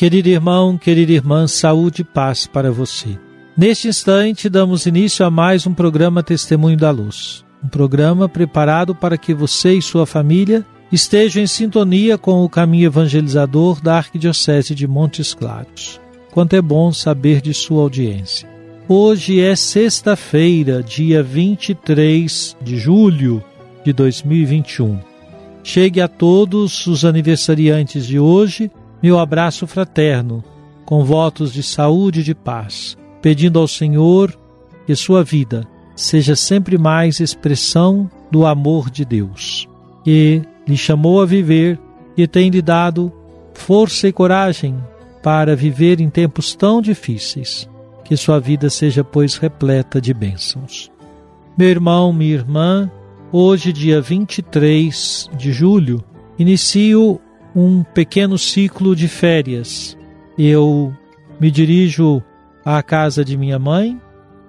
Querido irmão, querida irmã, saúde e paz para você. Neste instante, damos início a mais um programa Testemunho da Luz. Um programa preparado para que você e sua família estejam em sintonia com o caminho evangelizador da Arquidiocese de Montes Claros. Quanto é bom saber de sua audiência. Hoje é sexta-feira, dia 23 de julho de 2021. Chegue a todos os aniversariantes de hoje meu abraço fraterno, com votos de saúde e de paz, pedindo ao Senhor que sua vida seja sempre mais expressão do amor de Deus, que lhe chamou a viver e tem lhe dado força e coragem para viver em tempos tão difíceis. Que sua vida seja, pois, repleta de bênçãos. Meu irmão, minha irmã, hoje, dia 23 de julho, inicio um pequeno ciclo de férias. Eu me dirijo à casa de minha mãe,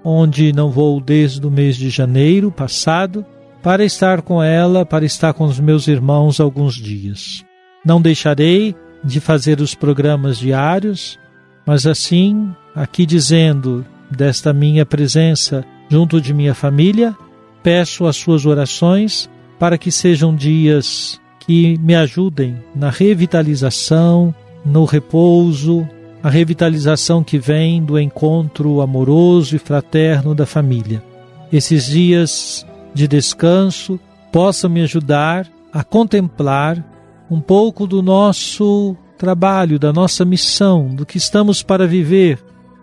onde não vou desde o mês de janeiro passado, para estar com ela, para estar com os meus irmãos alguns dias. Não deixarei de fazer os programas diários, mas assim, aqui dizendo desta minha presença junto de minha família, peço as suas orações para que sejam dias que me ajudem na revitalização, no repouso, a revitalização que vem do encontro amoroso e fraterno da família. Esses dias de descanso possam me ajudar a contemplar um pouco do nosso trabalho, da nossa missão, do que estamos para viver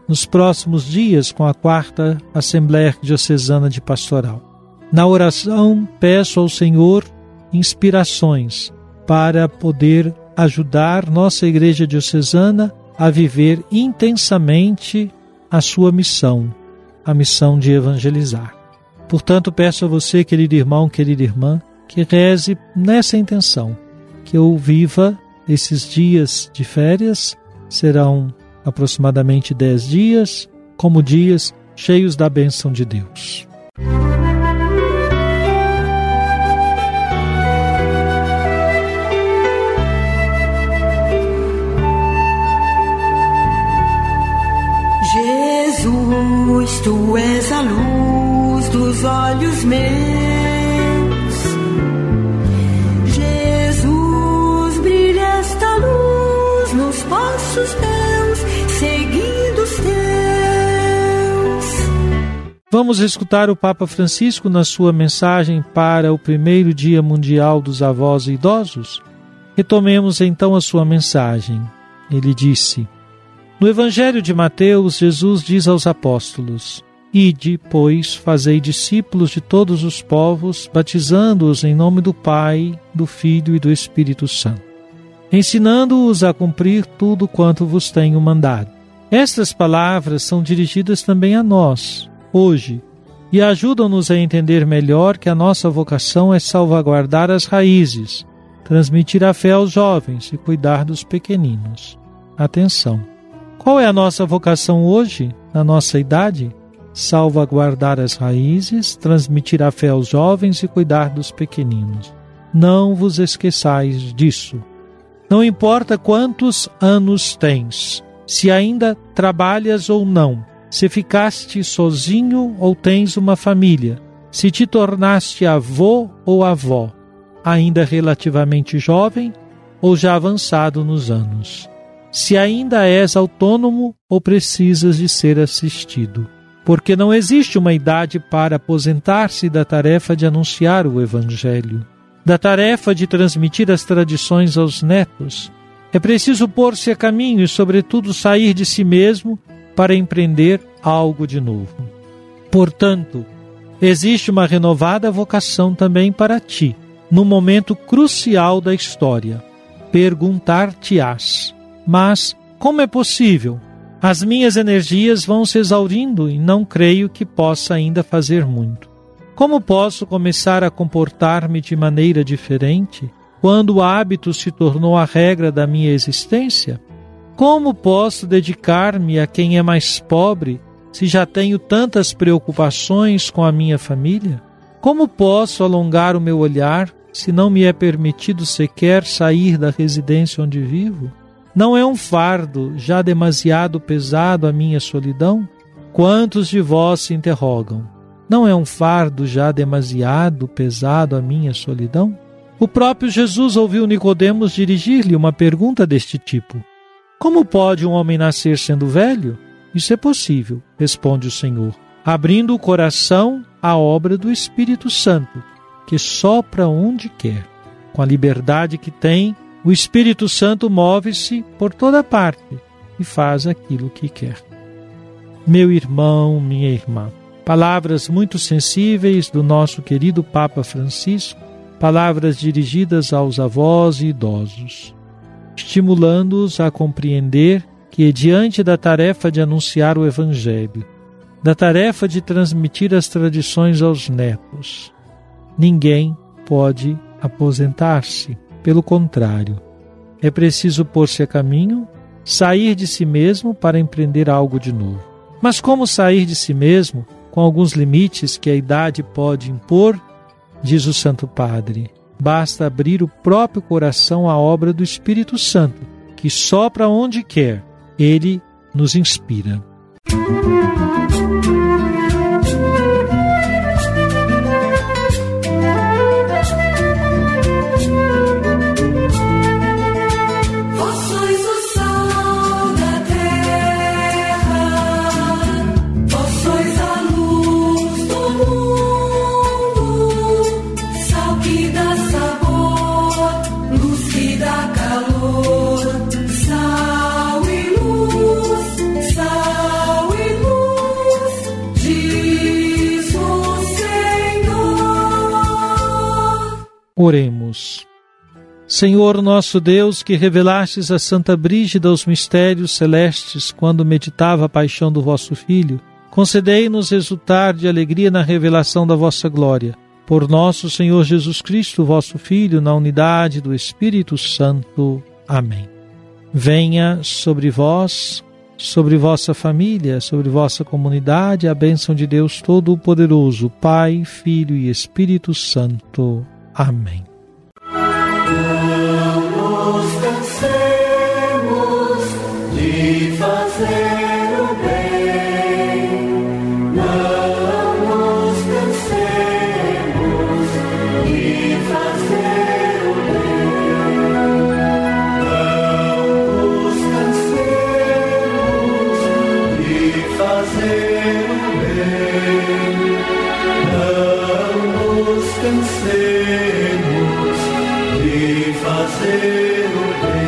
nos próximos dias com a quarta Assembleia Diocesana de Pastoral. Na oração, peço ao Senhor inspirações para poder ajudar nossa Igreja Diocesana a viver intensamente a sua missão, a missão de evangelizar. Portanto, peço a você, querido irmão, querida irmã, que reze nessa intenção, que eu viva esses dias de férias, serão aproximadamente dez dias, como dias cheios da bênção de Deus. Jesus, tu és a luz dos olhos meus. Jesus, brilha esta luz nos passos teus, seguindo os teus. Vamos escutar o Papa Francisco na sua mensagem para o primeiro Dia Mundial dos Avós e Idosos? Retomemos então a sua mensagem. Ele disse: No Evangelho de Mateus, Jesus diz aos apóstolos: Ide, pois, fazei discípulos de todos os povos, batizando-os em nome do Pai, do Filho e do Espírito Santo, ensinando-os a cumprir tudo quanto vos tenho mandado. Estas palavras são dirigidas também a nós, hoje, e ajudam-nos a entender melhor que a nossa vocação é salvaguardar as raízes, transmitir a fé aos jovens e cuidar dos pequeninos. Atenção! Qual é a nossa vocação hoje, na nossa idade? Salvaguardar as raízes, transmitir a fé aos jovens e cuidar dos pequeninos. Não vos esqueçais disso. Não importa quantos anos tens, se ainda trabalhas ou não, se ficaste sozinho ou tens uma família, se te tornaste avô ou avó, ainda relativamente jovem ou já avançado nos anos. Se ainda és autônomo ou precisas de ser assistido. Porque não existe uma idade para aposentar-se da tarefa de anunciar o Evangelho, da tarefa de transmitir as tradições aos netos. É preciso pôr-se a caminho e, sobretudo, sair de si mesmo para empreender algo de novo. Portanto, existe uma renovada vocação também para ti, no momento crucial da história. Perguntar-te-ás: mas como é possível? As minhas energias vão se exaurindo e não creio que possa ainda fazer muito. Como posso começar a comportar-me de maneira diferente quando o hábito se tornou a regra da minha existência? Como posso dedicar-me a quem é mais pobre se já tenho tantas preocupações com a minha família? Como posso alongar o meu olhar se não me é permitido sequer sair da residência onde vivo? Não é um fardo já demasiado pesado a minha solidão? Quantos de vós se interrogam? Não é um fardo já demasiado pesado a minha solidão? O próprio Jesus ouviu Nicodemos dirigir-lhe uma pergunta deste tipo: Como pode um homem nascer sendo velho? Isso é possível, responde o Senhor, abrindo o coração à obra do Espírito Santo, que sopra onde quer. Com a liberdade que tem, o Espírito Santo move-se por toda parte e faz aquilo que quer. Meu irmão, minha irmã, palavras muito sensíveis do nosso querido Papa Francisco, palavras dirigidas aos avós e idosos, estimulando-os a compreender que, diante da tarefa de anunciar o Evangelho, da tarefa de transmitir as tradições aos netos, ninguém pode aposentar-se. Pelo contrário, é preciso pôr-se a caminho, sair de si mesmo para empreender algo de novo. Mas como sair de si mesmo, com alguns limites que a idade pode impor, diz o Santo Padre, basta abrir o próprio coração à obra do Espírito Santo, que sopra onde quer ele nos inspira. Oremos. Senhor nosso Deus, que revelastes a Santa Brígida os mistérios celestes quando meditava a paixão do vosso Filho, concedei-nos resultar de alegria na revelação da vossa glória. Por nosso Senhor Jesus Cristo, vosso Filho, na unidade do Espírito Santo. Amém. Venha sobre vós, sobre vossa família, sobre vossa comunidade, a bênção de Deus Todo-Poderoso, Pai, Filho e Espírito Santo. Amém. podemos lhe fazer o bem.